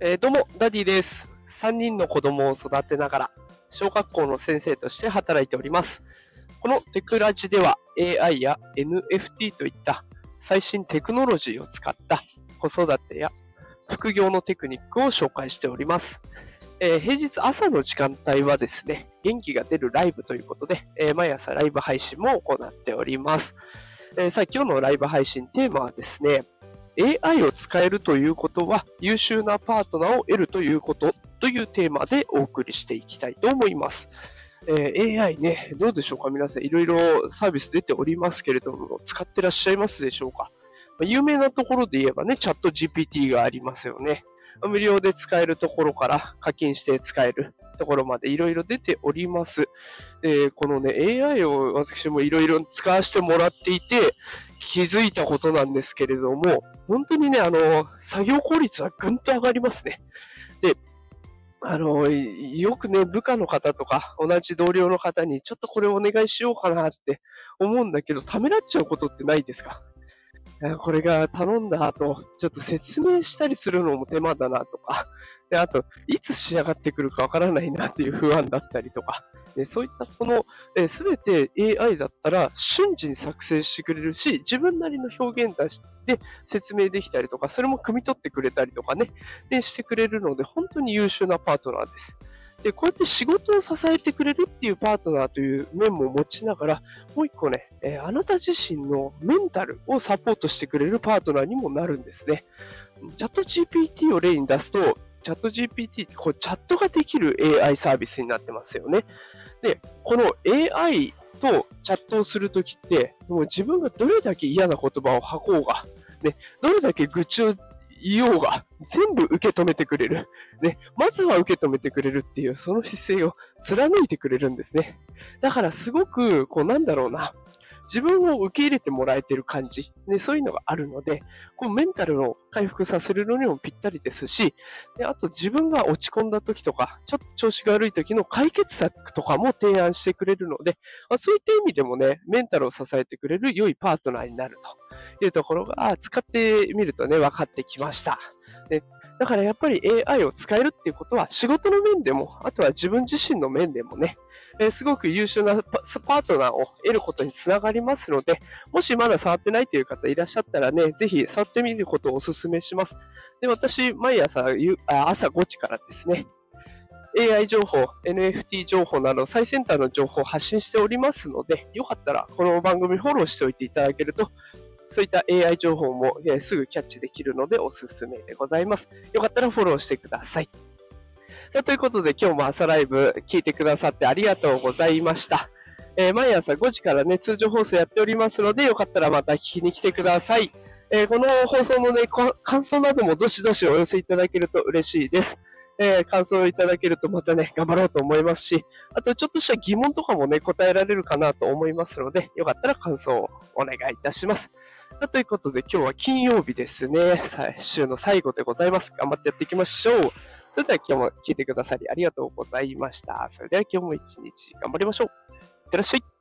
えーどうも、ダディです。3人の子供を育てながら、小学校の先生として働いております。このテクラジでは AI や NFT といった最新テクノロジーを使った子育てや副業のテクニックを紹介しております。えー平日朝の時間帯はですね、元気が出るライブということで、えー毎朝ライブ配信も行っております。えーさあ、今日のライブ配信テーマはですね、AI を使えるということは優秀なパートナーを得るということというテーマでお送りしていきたいと思います。えー AI ね、どうでしょうか皆さんいろいろサービス出ておりますけれども、使ってらっしゃいますでしょうか？ま有名なところで言えばね、チャット GPT がありますよね。無料で使えるところから課金して使えるところまでいろいろ出ております。えこのね、AI を私もいろいろ使わせてもらっていて、気づいたことなんですけれども、本当にね、あの、作業効率はぐんと上がりますね。で、あの、よくね、部下の方とか、同じ同僚の方に、ちょっとこれお願いしようかなって思うんだけど、ためらっちゃうことってないですか？これが頼んだ後、ちょっと説明したりするのも手間だなとか、で、あと、いつ仕上がってくるかわからないなっていう不安だったりとか、でそういったこの、すべて AI だったら瞬時に作成してくれるし、自分なりの表現出して説明できたりとか、それも汲み取ってくれたりとかね、でしてくれるので、本当に優秀なパートナーです。で、こうやって仕事を支えてくれるっていうパートナーという面も持ちながら、もう一個ね、えーあなた自身のメンタルをサポートしてくれるパートナーにもなるんですね。チャット GPT を例に出すと、チャット GPT ってこうチャットができる AI サービスになってますよね。で、この AI とチャットをするときって、もう自分がどれだけ嫌な言葉を吐こうが、ね、どれだけ愚痴をいようが、全部受け止めてくれる。ね、まずは受け止めてくれるっていう、その姿勢を貫いてくれるんですね。だからすごく、こうなんだろうな、自分を受け入れてもらえてる感じ、ね、そういうのがあるので、こうメンタルを回復させるのにもぴったりですし、であと自分が落ち込んだ時とか、ちょっと調子が悪い時の解決策とかも提案してくれるので、まあそういった意味でもね、メンタルを支えてくれる良いパートナーになるというところが、使ってみるとね、分かってきました。でだからやっぱり AI を使えるっていうことは仕事の面でも、あとは自分自身の面でもね、えーすごく優秀なパートナーを得ることにつながりますので、もしまだ触ってないという方いらっしゃったらね、ぜひ触ってみることをお勧めします。で、私、毎朝朝5時からですね、AI 情報、NFT 情報など最先端の情報を発信しておりますので、よかったらこの番組フォローしておいていただけると、そういった AI 情報も、すぐキャッチできるのでおすすめでございます。よかったらフォローしてください。さあということで今日も朝ライブ聞いてくださってありがとうございました。えー毎朝5時からね、通常放送やっておりますので、よかったらまた聞きに来てください。えーこの放送のね、感想などもどしどしお寄せいただけると嬉しいです。えー感想をいただけるとまたね、頑張ろうと思いますし、あとちょっとした疑問とかもね、答えられるかなと思いますので、よかったら感想をお願いいたします。ということで今日は金曜日ですね。さあ週の最後でございます。頑張ってやっていきましょう。それでは今日も聞いてくださりありがとうございました。それでは今日も一日頑張りましょう。いってらっしゃい。